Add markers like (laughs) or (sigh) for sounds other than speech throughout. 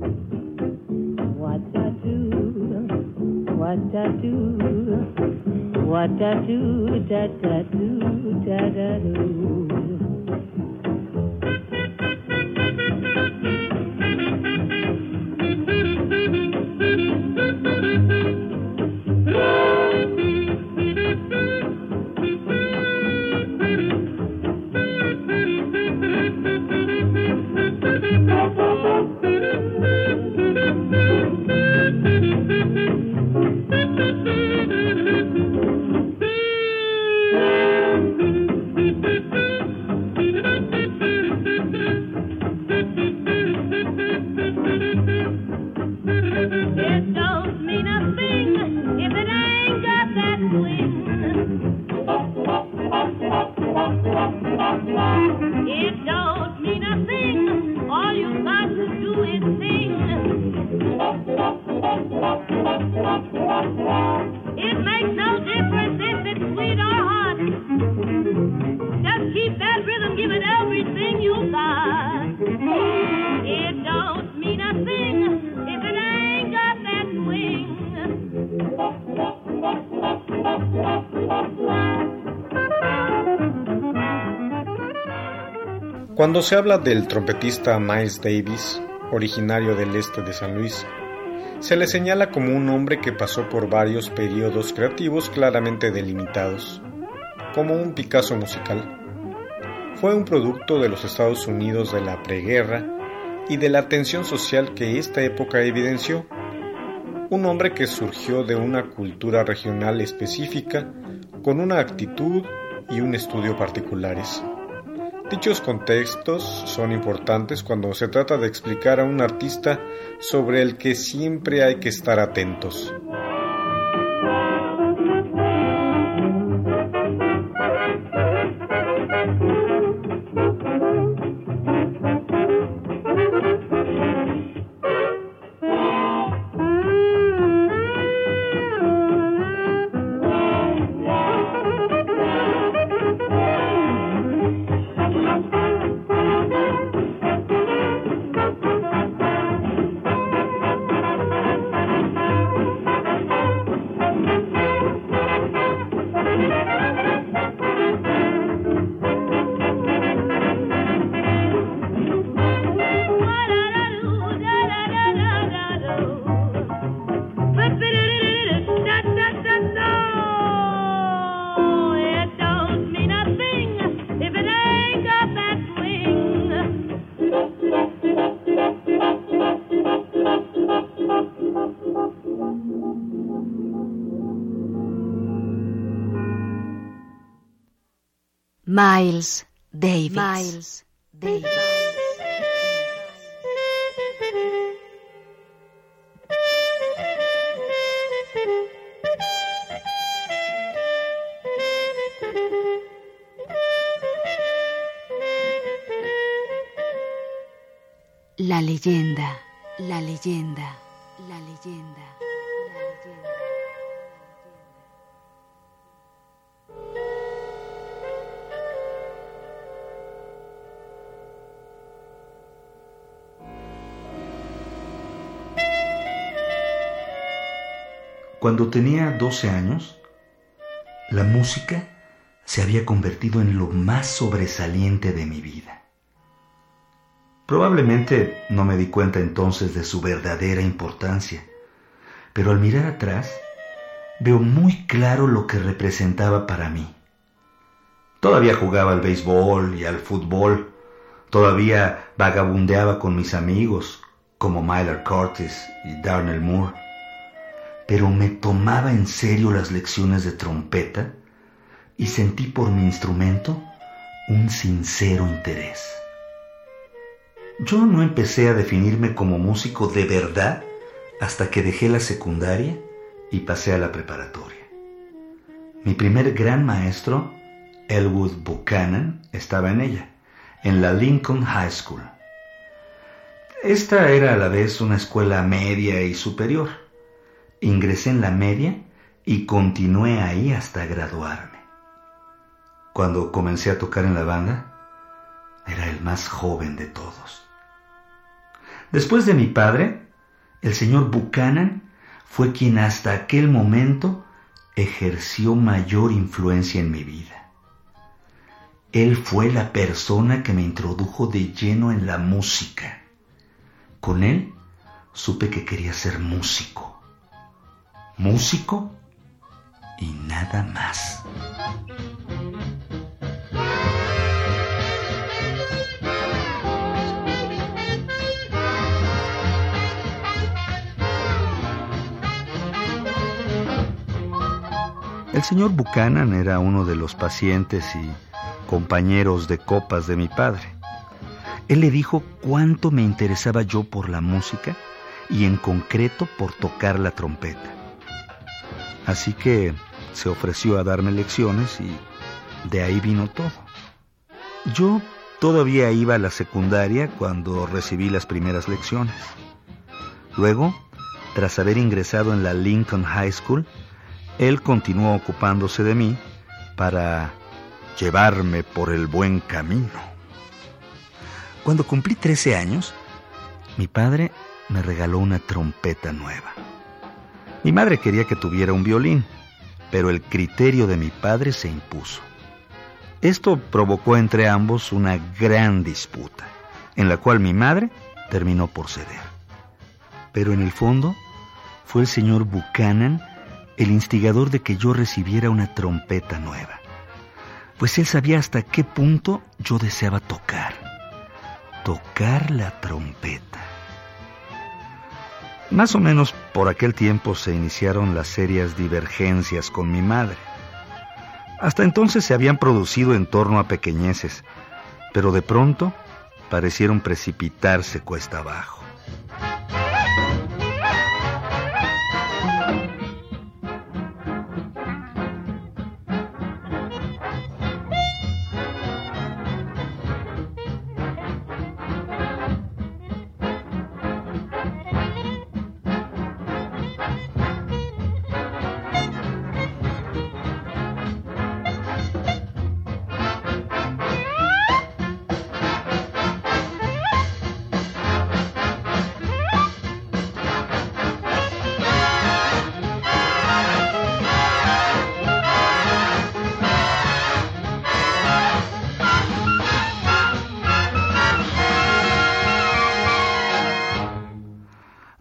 What I do, what I do, what I do, da da do, da da do. Cuando se habla del trompetista Miles Davis, originario del este de San Luis, se le señala como un hombre que pasó por varios periodos creativos claramente delimitados, como un Picasso musical. Fue un producto de los Estados Unidos de la preguerra y de la tensión social que esta época evidenció. Un hombre que surgió de una cultura regional específica con una actitud y un estudio particulares. Dichos contextos son importantes cuando se trata de explicar a un artista sobre el que siempre hay que estar atentos. Miles Davis. Miles Davis. La leyenda, la leyenda, la leyenda, Cuando tenía 12 años, la música se había convertido en lo más sobresaliente de mi vida. Probablemente no me di cuenta entonces de su verdadera importancia, pero al mirar atrás veo muy claro lo que representaba para mí. Todavía jugaba al béisbol y al fútbol, todavía vagabundeaba con mis amigos como Myler Curtis y Darnell Moore, pero me tomaba en serio las lecciones de trompeta y sentí por mi instrumento un sincero interés. Yo no empecé a definirme como músico de verdad hasta que dejé la secundaria y pasé a la preparatoria. Mi primer gran maestro, Elwood Buchanan, estaba en ella, en la Lincoln High School. Esta era a la vez una escuela media y superior. Ingresé en la media y continué ahí hasta graduarme. Cuando comencé a tocar en la banda, era el más joven de todos. Después de mi padre, el señor Buchanan fue quien hasta aquel momento ejerció mayor influencia en mi vida. Él fue la persona que me introdujo de lleno en la música. Con él supe que quería ser músico. Músico y nada más. El señor Buchanan era uno de los pacientes y compañeros de copas de mi padre. Él le dijo cuánto me interesaba yo por la música y en concreto por tocar la trompeta. Así que se ofreció a darme lecciones y de ahí vino todo. Yo todavía iba a la secundaria cuando recibí las primeras lecciones. Luego, tras haber ingresado en la Lincoln High School, él continuó ocupándose de mí para llevarme por el buen camino. Cuando cumplí 13 años, mi padre me regaló una trompeta nueva. Mi madre quería que tuviera un violín, pero el criterio de mi padre se impuso. Esto provocó entre ambos una gran disputa, en la cual mi madre terminó por ceder. Pero en el fondo fue el señor Buchanan el instigador de que yo recibiera una trompeta nueva, pues él sabía hasta qué punto yo deseaba tocar, tocar la trompeta. Más o menos por aquel tiempo se iniciaron las serias divergencias con mi madre. Hasta entonces se habían producido en torno a pequeñeces, pero de pronto parecieron precipitarse cuesta abajo.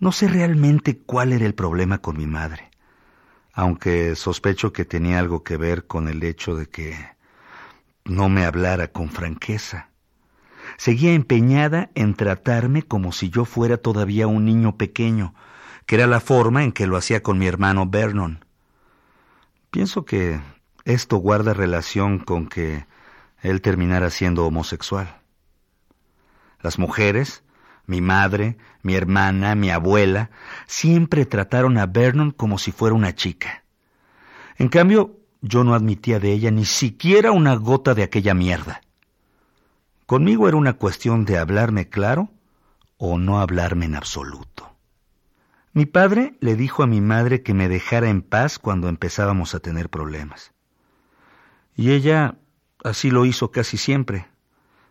No sé realmente cuál era el problema con mi madre, aunque sospecho que tenía algo que ver con el hecho de que no me hablara con franqueza. Seguía empeñada en tratarme como si yo fuera todavía un niño pequeño, que era la forma en que lo hacía con mi hermano Vernon. Pienso que esto guarda relación con que él terminara siendo homosexual. Las mujeres, mi madre, mi hermana, mi abuela, siempre trataron a Vernon como si fuera una chica. En cambio, yo no admitía de ella ni siquiera una gota de aquella mierda. Conmigo era una cuestión de hablarme claro o no hablarme en absoluto. Mi padre le dijo a mi madre que me dejara en paz cuando empezábamos a tener problemas. Y ella así lo hizo casi siempre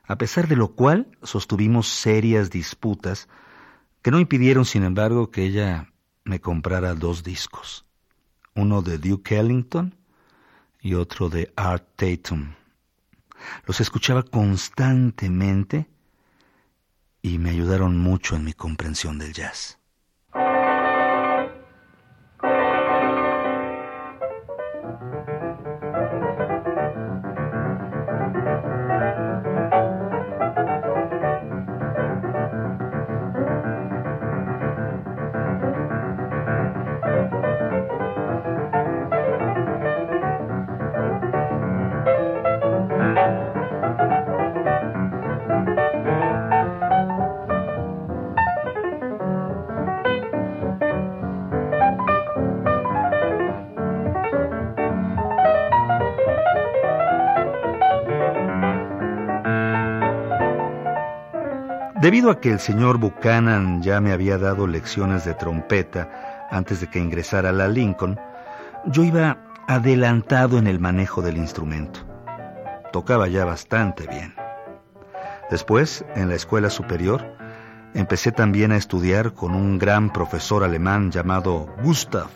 a pesar de lo cual sostuvimos serias disputas que no impidieron, sin embargo, que ella me comprara dos discos, uno de Duke Ellington y otro de Art Tatum. Los escuchaba constantemente y me ayudaron mucho en mi comprensión del jazz. Debido a que el señor Buchanan ya me había dado lecciones de trompeta antes de que ingresara a la Lincoln, yo iba adelantado en el manejo del instrumento. Tocaba ya bastante bien. Después, en la escuela superior, empecé también a estudiar con un gran profesor alemán llamado Gustav,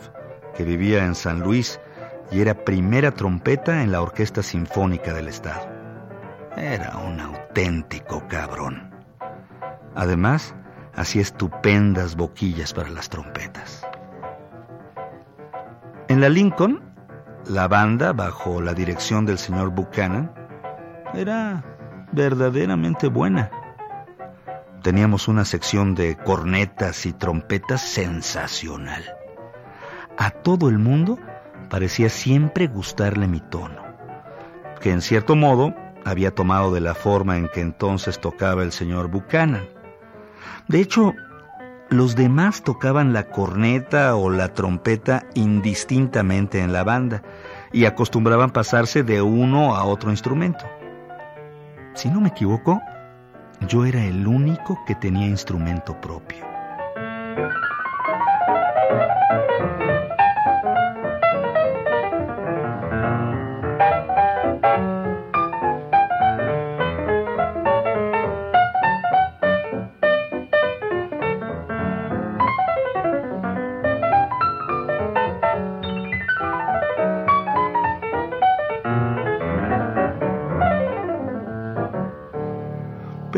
que vivía en San Luis y era primera trompeta en la Orquesta Sinfónica del Estado. Era un auténtico cabrón. Además, hacía estupendas boquillas para las trompetas. En la Lincoln, la banda, bajo la dirección del señor Buchanan, era verdaderamente buena. Teníamos una sección de cornetas y trompetas sensacional. A todo el mundo parecía siempre gustarle mi tono, que en cierto modo había tomado de la forma en que entonces tocaba el señor Buchanan. De hecho, los demás tocaban la corneta o la trompeta indistintamente en la banda y acostumbraban pasarse de uno a otro instrumento. Si no me equivoco, yo era el único que tenía instrumento propio.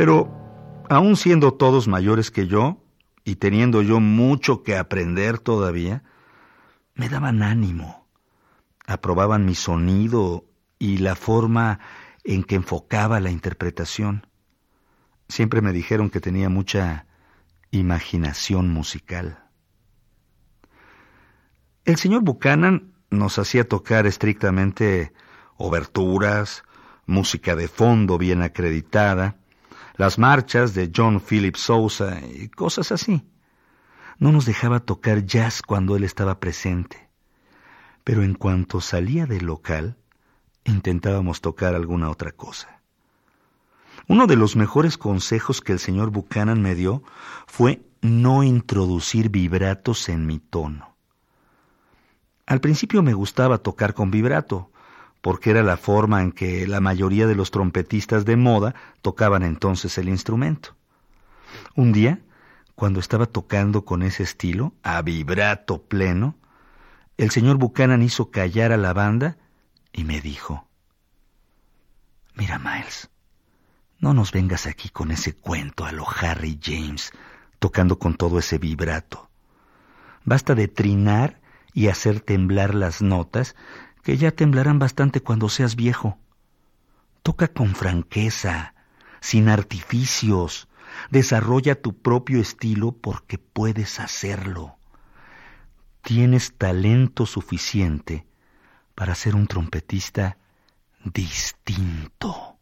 Pero, aun siendo todos mayores que yo, y teniendo yo mucho que aprender todavía, me daban ánimo, aprobaban mi sonido y la forma en que enfocaba la interpretación. Siempre me dijeron que tenía mucha imaginación musical. El señor Buchanan nos hacía tocar estrictamente oberturas, música de fondo bien acreditada, las marchas de John Philip Sousa y cosas así. No nos dejaba tocar jazz cuando él estaba presente. Pero en cuanto salía del local, intentábamos tocar alguna otra cosa. Uno de los mejores consejos que el señor Buchanan me dio fue no introducir vibratos en mi tono. Al principio me gustaba tocar con vibrato, porque era la forma en que la mayoría de los trompetistas de moda tocaban entonces el instrumento. Un día, cuando estaba tocando con ese estilo, a vibrato pleno, el señor Buchanan hizo callar a la banda y me dijo, Mira, Miles, no nos vengas aquí con ese cuento a lo Harry James, tocando con todo ese vibrato. Basta de trinar y hacer temblar las notas que ya temblarán bastante cuando seas viejo. Toca con franqueza, sin artificios. Desarrolla tu propio estilo porque puedes hacerlo. Tienes talento suficiente para ser un trompetista distinto.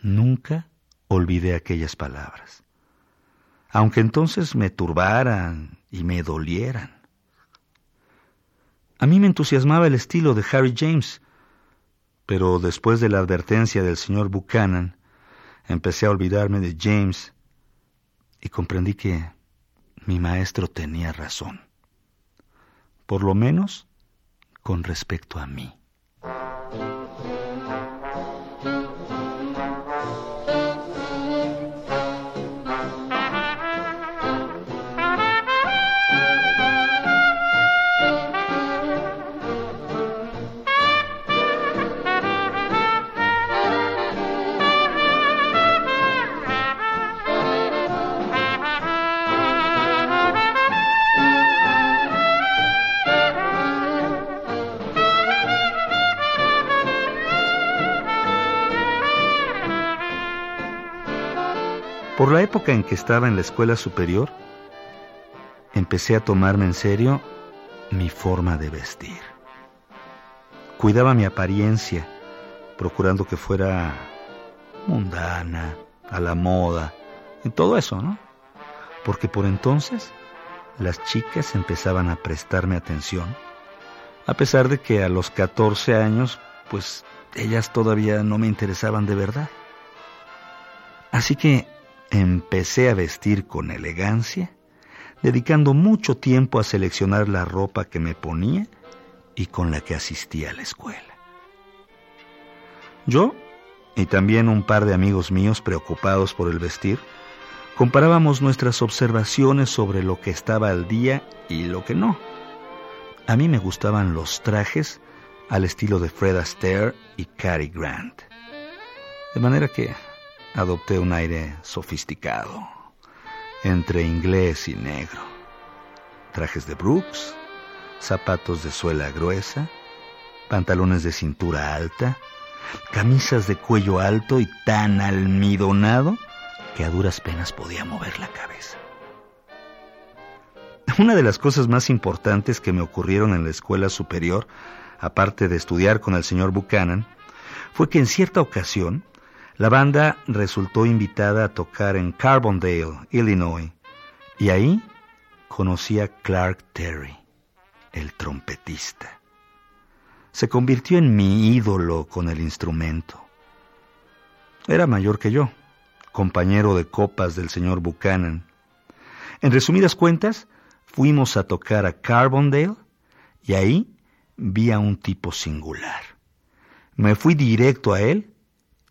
Nunca olvidé aquellas palabras, aunque entonces me turbaran y me dolieran. A mí me entusiasmaba el estilo de Harry James, pero después de la advertencia del señor Buchanan, empecé a olvidarme de James y comprendí que mi maestro tenía razón, por lo menos con respecto a mí. Época en que estaba en la escuela superior, empecé a tomarme en serio mi forma de vestir. Cuidaba mi apariencia, procurando que fuera mundana, a la moda, y todo eso, ¿no? Porque por entonces las chicas empezaban a prestarme atención, a pesar de que a los 14 años, pues ellas todavía no me interesaban de verdad. Así que Empecé a vestir con elegancia, dedicando mucho tiempo a seleccionar la ropa que me ponía y con la que asistía a la escuela. Yo y también un par de amigos míos preocupados por el vestir, comparábamos nuestras observaciones sobre lo que estaba al día y lo que no. A mí me gustaban los trajes al estilo de Fred Astaire y Cary Grant. De manera que adopté un aire sofisticado, entre inglés y negro. Trajes de Brooks, zapatos de suela gruesa, pantalones de cintura alta, camisas de cuello alto y tan almidonado que a duras penas podía mover la cabeza. Una de las cosas más importantes que me ocurrieron en la escuela superior aparte de estudiar con el señor Buchanan, fue que en cierta ocasión la banda resultó invitada a tocar en Carbondale, Illinois, y ahí conocí a Clark Terry, el trompetista. Se convirtió en mi ídolo con el instrumento. Era mayor que yo, compañero de copas del señor Buchanan. En resumidas cuentas, fuimos a tocar a Carbondale y ahí vi a un tipo singular. Me fui directo a él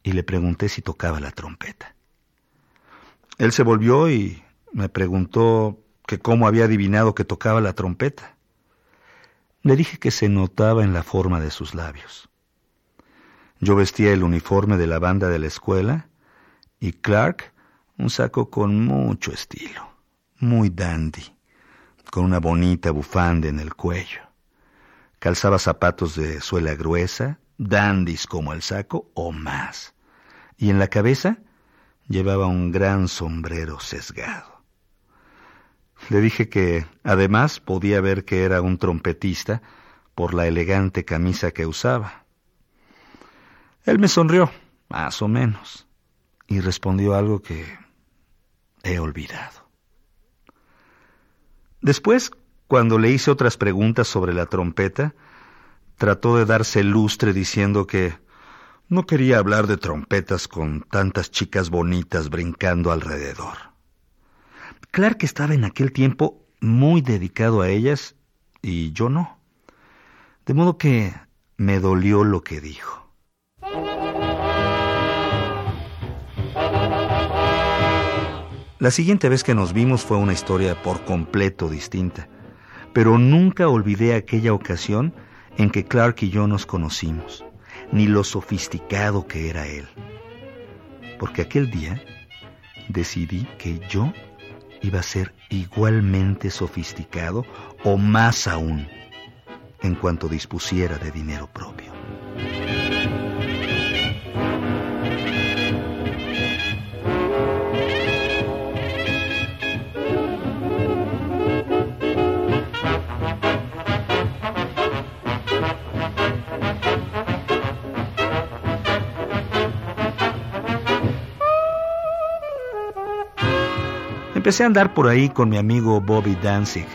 y le pregunté si tocaba la trompeta. Él se volvió y me preguntó que cómo había adivinado que tocaba la trompeta. Le dije que se notaba en la forma de sus labios. Yo vestía el uniforme de la banda de la escuela y Clark un saco con mucho estilo, muy dandy, con una bonita bufanda en el cuello. Calzaba zapatos de suela gruesa, dandis como el saco o más. Y en la cabeza llevaba un gran sombrero sesgado. Le dije que además podía ver que era un trompetista por la elegante camisa que usaba. Él me sonrió, más o menos, y respondió algo que he olvidado. Después, cuando le hice otras preguntas sobre la trompeta, trató de darse lustre diciendo que no quería hablar de trompetas con tantas chicas bonitas brincando alrededor. Clark estaba en aquel tiempo muy dedicado a ellas y yo no. De modo que me dolió lo que dijo. La siguiente vez que nos vimos fue una historia por completo distinta pero nunca olvidé aquella ocasión en que Clark y yo nos conocimos, ni lo sofisticado que era él. Porque aquel día decidí que yo iba a ser igualmente sofisticado o más aún en cuanto dispusiera de dinero propio. Empecé a andar por ahí con mi amigo Bobby Danzig.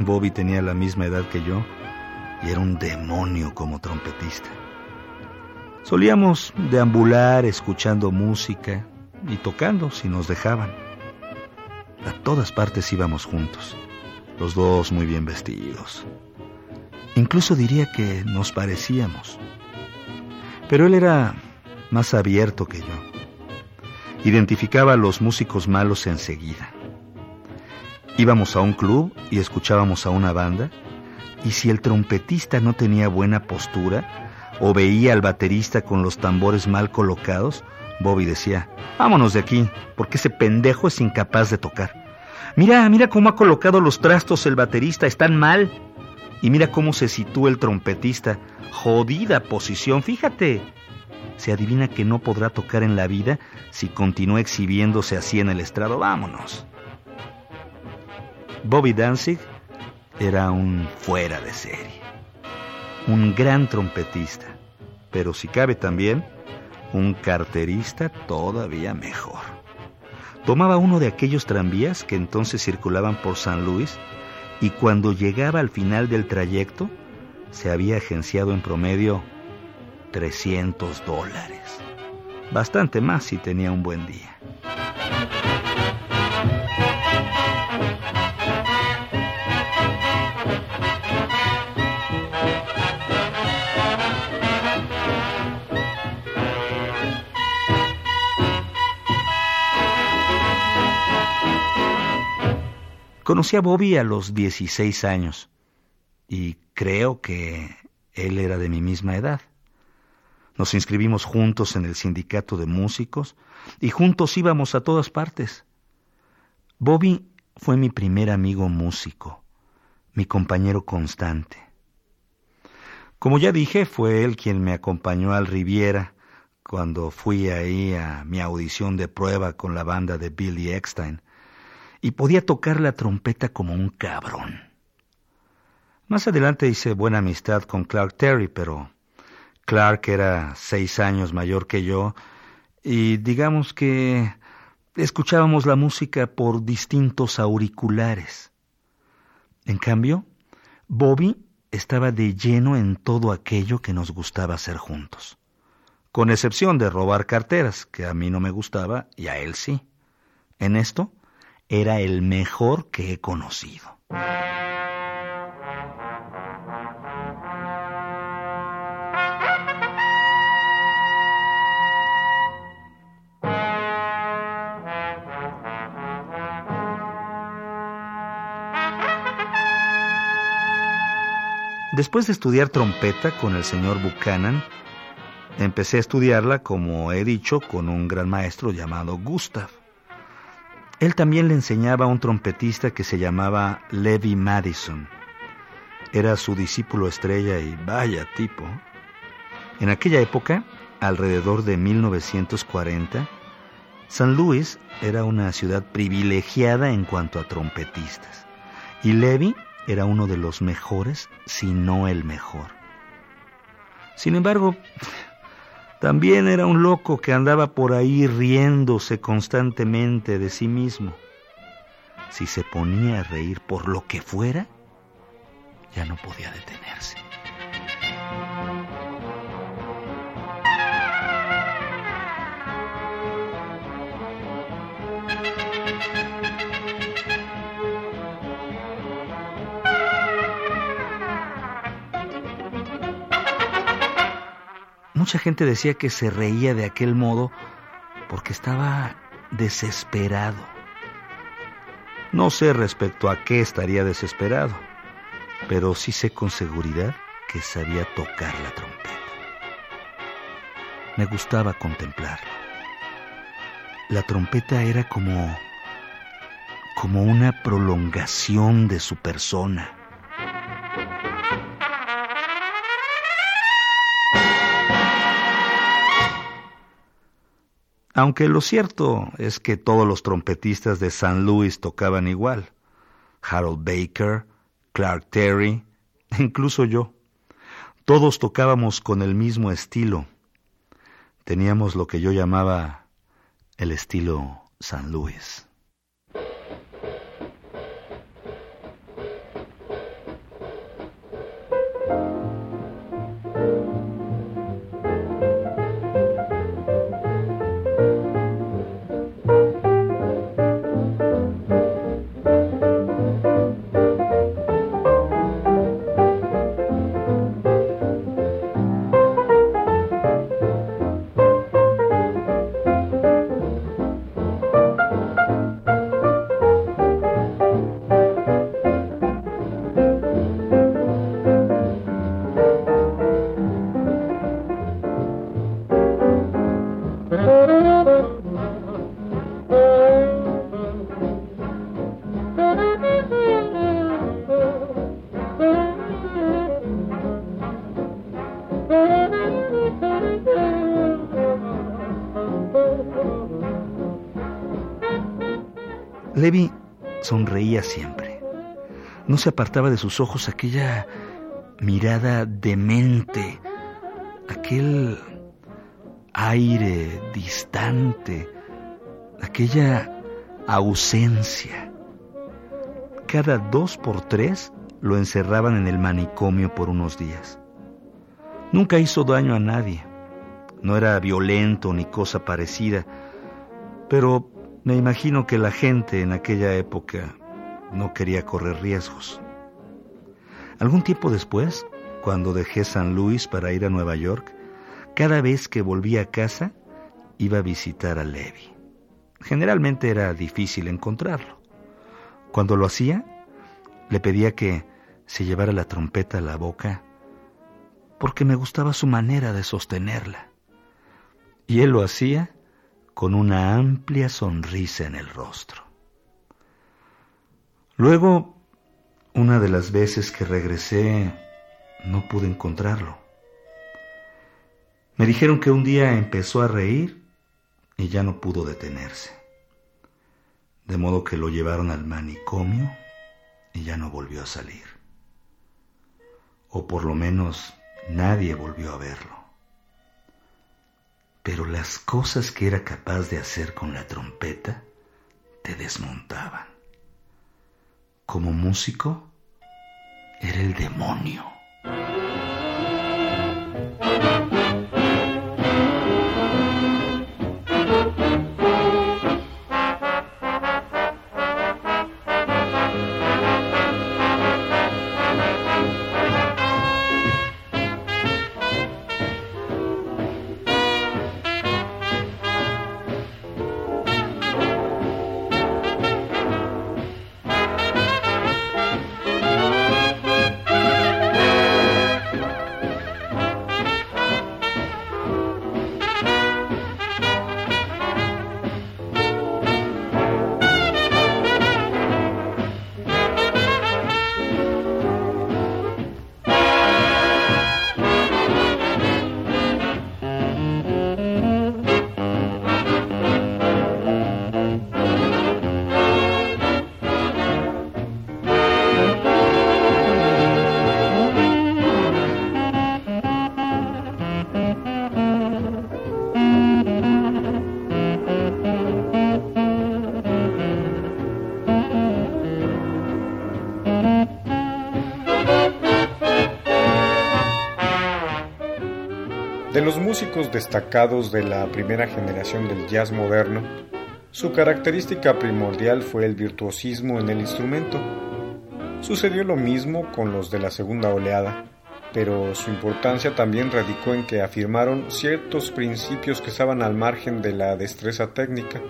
Bobby tenía la misma edad que yo y era un demonio como trompetista. Solíamos deambular escuchando música y tocando si nos dejaban. A todas partes íbamos juntos, los dos muy bien vestidos. Incluso diría que nos parecíamos. Pero él era más abierto que yo. Identificaba a los músicos malos enseguida. Íbamos a un club y escuchábamos a una banda, y si el trompetista no tenía buena postura o veía al baterista con los tambores mal colocados, Bobby decía, vámonos de aquí, porque ese pendejo es incapaz de tocar. Mira, mira cómo ha colocado los trastos el baterista, están mal. Y mira cómo se sitúa el trompetista. Jodida posición, fíjate se adivina que no podrá tocar en la vida si continúa exhibiéndose así en el estrado. Vámonos. Bobby Danzig era un fuera de serie, un gran trompetista, pero si cabe también, un carterista todavía mejor. Tomaba uno de aquellos tranvías que entonces circulaban por San Luis y cuando llegaba al final del trayecto se había agenciado en promedio 300 dólares. Bastante más si tenía un buen día. Conocí a Bobby a los 16 años y creo que él era de mi misma edad. Nos inscribimos juntos en el sindicato de músicos y juntos íbamos a todas partes. Bobby fue mi primer amigo músico, mi compañero constante. Como ya dije, fue él quien me acompañó al Riviera cuando fui ahí a mi audición de prueba con la banda de Billy Eckstein y podía tocar la trompeta como un cabrón. Más adelante hice buena amistad con Clark Terry, pero Clark era seis años mayor que yo y digamos que escuchábamos la música por distintos auriculares. En cambio, Bobby estaba de lleno en todo aquello que nos gustaba hacer juntos, con excepción de robar carteras, que a mí no me gustaba y a él sí. En esto, era el mejor que he conocido. Después de estudiar trompeta con el señor Buchanan, empecé a estudiarla, como he dicho, con un gran maestro llamado Gustav. Él también le enseñaba a un trompetista que se llamaba Levi Madison. Era su discípulo estrella y vaya tipo. En aquella época, alrededor de 1940, San Luis era una ciudad privilegiada en cuanto a trompetistas, y Levi era uno de los mejores, si no el mejor. Sin embargo, también era un loco que andaba por ahí riéndose constantemente de sí mismo. Si se ponía a reír por lo que fuera, ya no podía detenerse. Mucha gente decía que se reía de aquel modo porque estaba desesperado. No sé respecto a qué estaría desesperado, pero sí sé con seguridad que sabía tocar la trompeta. Me gustaba contemplarlo. La trompeta era como como una prolongación de su persona Aunque lo cierto es que todos los trompetistas de San Luis tocaban igual. Harold Baker, Clark Terry, (laughs) incluso yo. Todos tocábamos con el mismo estilo. Teníamos lo que yo llamaba el estilo San Luis. Levi sonreía siempre. No se apartaba de sus ojos aquella mirada demente, aquel aire distante, aquella ausencia. Cada dos por tres lo encerraban en el manicomio por unos días. Nunca hizo daño a nadie. No era violento ni cosa parecida, pero me imagino que la gente en aquella época no quería correr riesgos. Algún tiempo después, cuando dejé San Luis para ir a Nueva York, cada vez que volvía a casa iba a visitar a Levi. Generalmente era difícil encontrarlo. Cuando lo hacía, le pedía que se llevara la trompeta a la boca porque me gustaba su manera de sostenerla. Y él lo hacía con una amplia sonrisa en el rostro. Luego, una de las veces que regresé, no pude encontrarlo. Me dijeron que un día empezó a reír y ya no pudo detenerse. De modo que lo llevaron al manicomio y ya no volvió a salir. O por lo menos nadie volvió a verlo. Pero las cosas que era capaz de hacer con la trompeta te desmontaban. Como músico, era el demonio. Destacados de la primera generación del jazz moderno, su característica primordial fue el virtuosismo en el instrumento. Sucedió lo mismo con los de la segunda oleada, pero su importancia también radicó en que afirmaron ciertos principios que estaban al margen de la destreza técnica.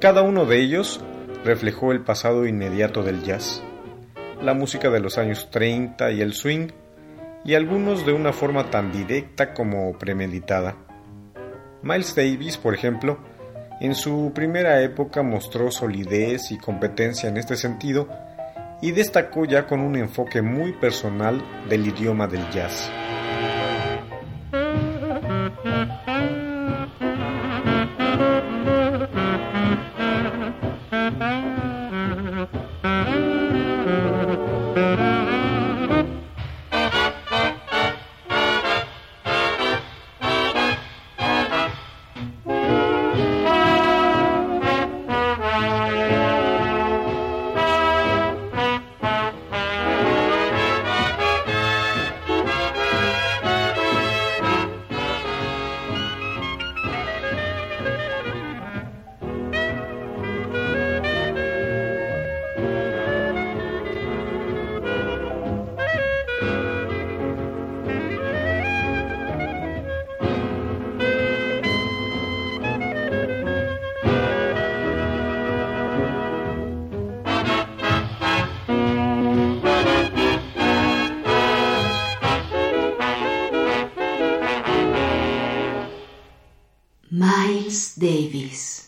Cada uno de ellos reflejó el pasado inmediato del jazz, la música de los años 30 y el swing, y algunos de una forma tan directa como premeditada. Miles Davis, por ejemplo, en su primera época mostró solidez y competencia en este sentido y destacó ya con un enfoque muy personal del idioma del jazz. Davis